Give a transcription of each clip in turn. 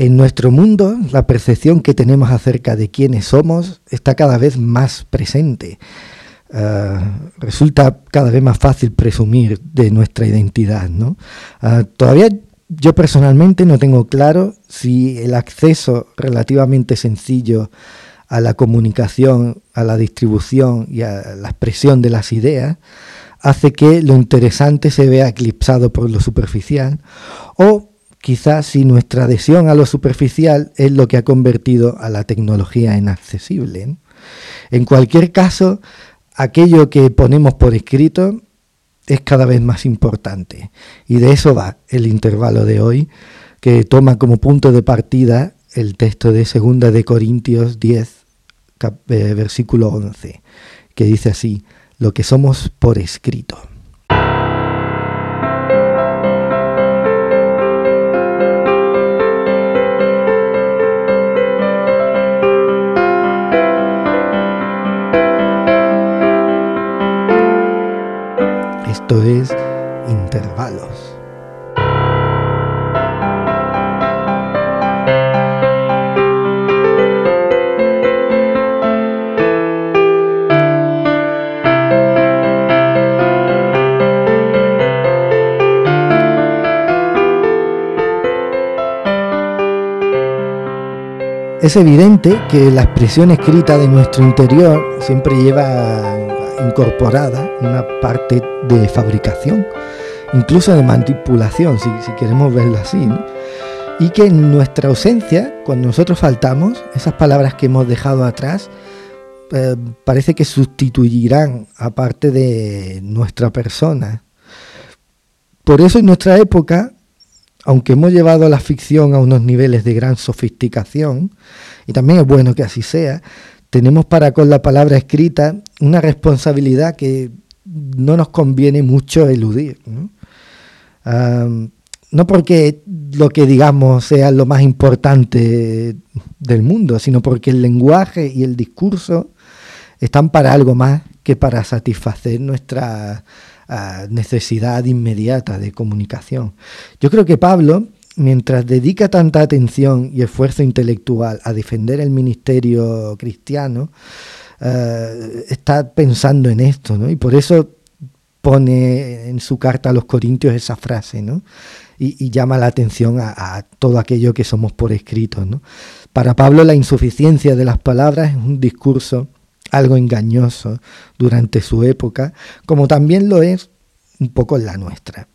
En nuestro mundo, la percepción que tenemos acerca de quiénes somos está cada vez más presente. Ah, resulta cada vez más fácil presumir de nuestra identidad. ¿no? Ah, todavía yo personalmente no tengo claro si el acceso relativamente sencillo a la comunicación, a la distribución y a la expresión de las ideas hace que lo interesante se vea eclipsado por lo superficial o quizás si nuestra adhesión a lo superficial es lo que ha convertido a la tecnología en accesible. En cualquier caso, aquello que ponemos por escrito es cada vez más importante. Y de eso va el intervalo de hoy, que toma como punto de partida el texto de 2 de Corintios 10, eh, versículo 11, que dice así, lo que somos por escrito. Es intervalos. Es evidente que la expresión escrita de nuestro interior siempre lleva incorporada una parte de fabricación, incluso de manipulación, si, queremos verlo así. Y que en nuestra ausencia, cuando nosotros faltamos, esas palabras que hemos dejado atrás, eh, parece que sustituirán a parte de nuestra persona. Por eso en nuestra época aunque hemos llevado la ficción a unos niveles de gran sofisticación, y también es bueno que así sea, tenemos para con la palabra escrita una responsabilidad que no nos conviene mucho eludir. ¿no? porque lo que digamos sea lo más importante del mundo, sino porque el lenguaje y el discurso están para algo más que para satisfacer nuestra necesidad inmediata de comunicación. Yo creo que Pablo, mientras dedica tanta atención y esfuerzo intelectual a defender el ministerio cristiano, eh, está pensando en esto, ¿no? Y por eso pone en su carta a los Corintios esa frase, ¿no? Y, llama la atención a, todo aquello que somos por escrito, ¿no? Para Pablo la insuficiencia de las palabras es un discurso algo engañoso durante su época, como también lo es un poco la nuestra.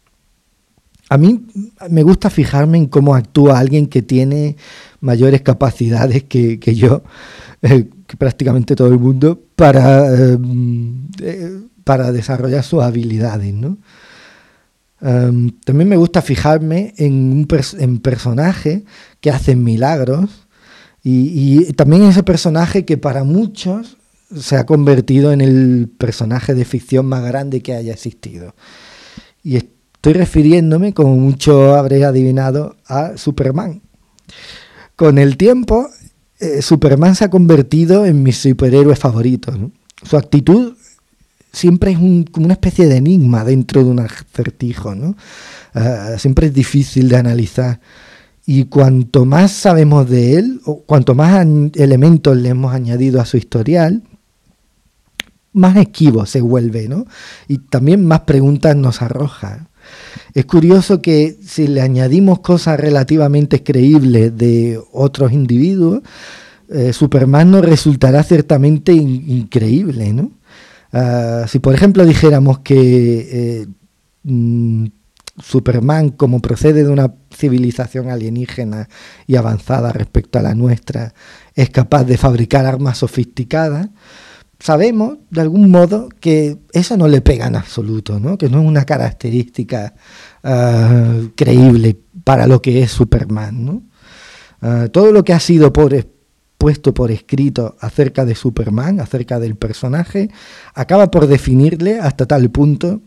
A mí me gusta fijarme en cómo actúa alguien que tiene mayores capacidades que, yo, eh, que prácticamente todo el mundo, para, eh, eh, desarrollar sus habilidades. ¿no? Em, también me gusta fijarme en, un en personajes que hacen milagros y, y también ese personaje que para muchos se ha convertido en el personaje de ficción más grande que haya existido. Y estoy refiriéndome, como mucho habréis adivinado, a Superman. Con el tiempo, eh, Superman se ha convertido en mi superhéroe favorito. Su actitud siempre es como una especie de enigma dentro de un acertijo. ¿no? Ah, siempre es difícil de analizar. Y cuanto más sabemos de él, o cuanto más elementos le hemos añadido a su historial, más esquivo se vuelve, ¿no? Y también más preguntas nos arroja. Es curioso que si le añadimos cosas relativamente creíbles de otros individuos, eh, Superman nos resultará ciertamente increíble, ¿no? Ah, si por ejemplo dijéramos que eh, mm, Superman, como procede de una civilización alienígena y avanzada respecto a la nuestra, es capaz de fabricar armas sofisticadas, sabemos de algún modo que eso no le pega en absoluto, ¿no? que no es una característica ah, creíble para lo que es Superman. Ah, todo lo que ha sido puesto por escrito acerca de Superman, acerca del personaje, acaba por definirle hasta tal punto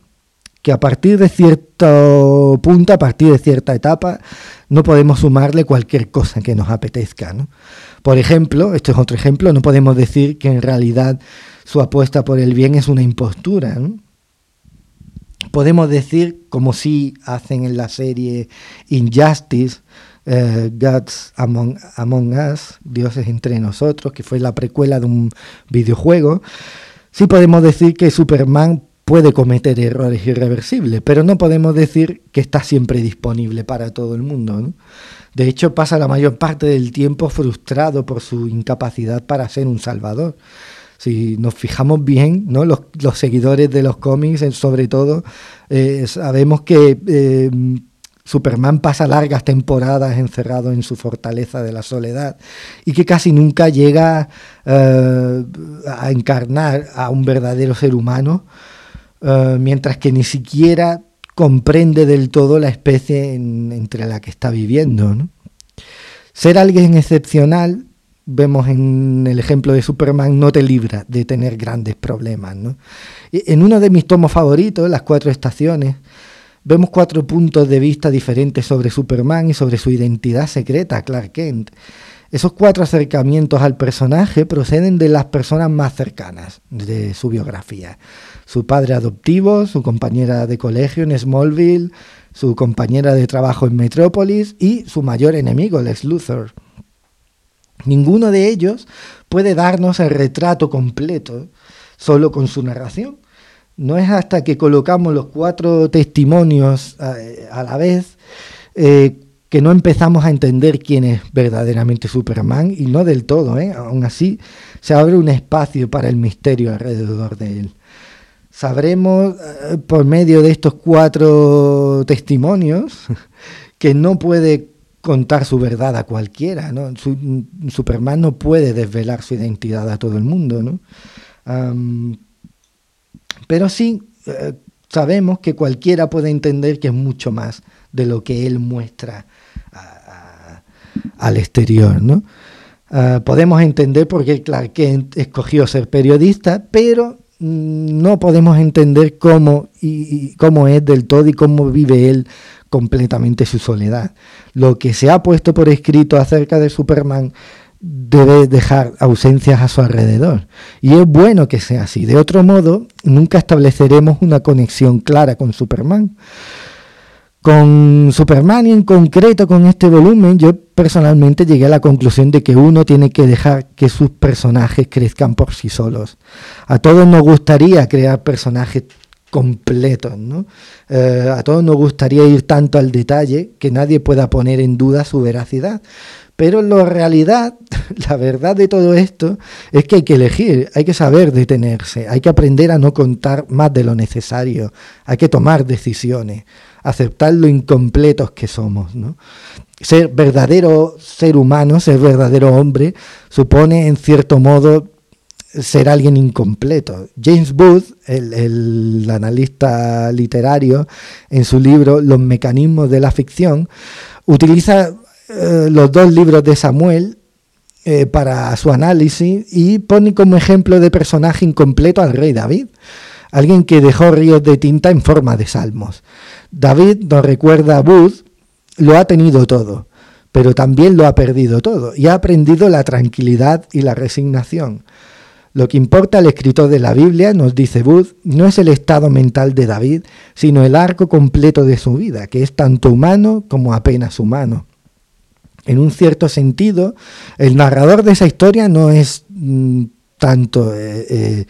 que a partir de cierto punto, a partir de cierta etapa, no podemos sumarle cualquier cosa que nos apetezca. ¿no? Por ejemplo, esto es otro ejemplo, no podemos decir que en realidad su apuesta por el bien es una impostura. Podemos decir, como sí hacen en la serie Injustice, eh, Gods Among Us, Dioses entre nosotros, que fue la precuela de un videojuego, sí podemos decir que Superman puede cometer errores irreversibles, pero no podemos decir que está siempre disponible para todo el mundo. De hecho, pasa la mayor parte del tiempo frustrado por su incapacidad para ser un salvador. Si nos fijamos bien, ¿no? los, seguidores de los cómics, sobre todo, eh, sabemos que eh, Superman pasa largas temporadas encerrado en su fortaleza de la soledad y que casi nunca llega eh, a encarnar a un verdadero ser humano, eh, mientras que ni siquiera comprende del todo la especie entre la que está viviendo. Ser alguien excepcional, vemos en el ejemplo de Superman, no te libra de tener grandes problemas. En uno de mis tomos favoritos, Las Cuatro Estaciones, Vemos cuatro puntos de vista diferentes sobre Superman y sobre su identidad secreta, Clark Kent. Esos cuatro acercamientos al personaje proceden de las personas más cercanas de su biografía. Su padre adoptivo, su compañera de colegio en Smallville, su compañera de trabajo en Metrópolis y su mayor enemigo, Lex Luthor. Ninguno de ellos puede darnos el retrato completo solo con su narración no es hasta que colocamos los cuatro testimonios eh, a, la vez eh, que no empezamos a entender quién es verdaderamente Superman y no del todo, ¿eh? aún así se abre un espacio para el misterio alrededor de él. Sabremos por medio de estos cuatro testimonios que no puede contar su verdad a cualquiera, ¿no? Superman no puede desvelar su identidad a todo el mundo, ¿no? Pero sí eh, sabemos que cualquiera puede entender que es mucho más de lo que él muestra al exterior. ¿no? Ah, podemos entender por qué Clark Kent escogió ser periodista, pero mm, no podemos entender cómo, y, cómo es del todo y cómo vive él completamente su soledad. Lo que se ha puesto por escrito acerca de Superman debe dejar ausencias a su alrededor. Y es bueno que sea así. De otro modo, nunca estableceremos una conexión clara con Superman. Con Superman y en concreto con este volumen, yo personalmente llegué a la conclusión de que uno tiene que dejar que sus personajes crezcan por sí solos. A todos nos gustaría crear personajes completos, ¿no? Eh, a todos nos gustaría ir tanto al detalle que nadie pueda poner en duda su veracidad. Pero la realidad, la verdad de todo esto es que hay que elegir, hay que saber detenerse, hay que aprender a no contar más de lo necesario, hay que tomar decisiones, aceptar lo incompletos que somos. ¿no? Ser verdadero ser humano, ser verdadero hombre, supone en cierto modo ser alguien incompleto. James Booth, el, el, analista literario, en su libro Los mecanismos de la ficción, utiliza eh, los dos libros de Samuel eh, para su análisis y pone como ejemplo de personaje incompleto al rey David, alguien que dejó ríos de tinta en forma de salmos. David, nos recuerda a Booth, lo ha tenido todo, pero también lo ha perdido todo y ha aprendido la tranquilidad y la resignación. Lo que importa al escritor de la Biblia, nos dice Booth, no es el estado mental de David, sino el arco completo de su vida, que es tanto humano como apenas humano en un cierto sentido, el narrador de esa historia no es mm, tanto eh, eh,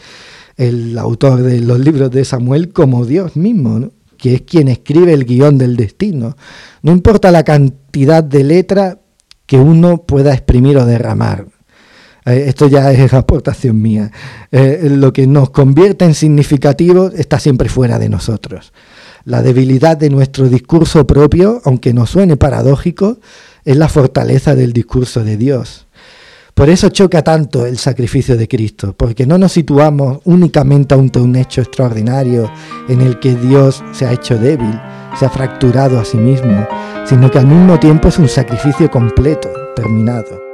el autor de los libros de Samuel como Dios mismo, que es quien escribe el guion del destino. No importa la cantidad de letra que uno pueda exprimir o derramar. Eh, esto ya es aportación mía. lo que nos convierte en significativo está siempre fuera de nosotros. La debilidad de nuestro discurso propio, aunque nos suene paradójico, es la fortaleza del discurso de Dios. Por eso choca tanto el sacrificio de Cristo, porque no nos situamos únicamente ante un hecho extraordinario en el que Dios se ha hecho débil, se ha fracturado a sí mismo, sino que al mismo tiempo es un sacrificio completo, terminado.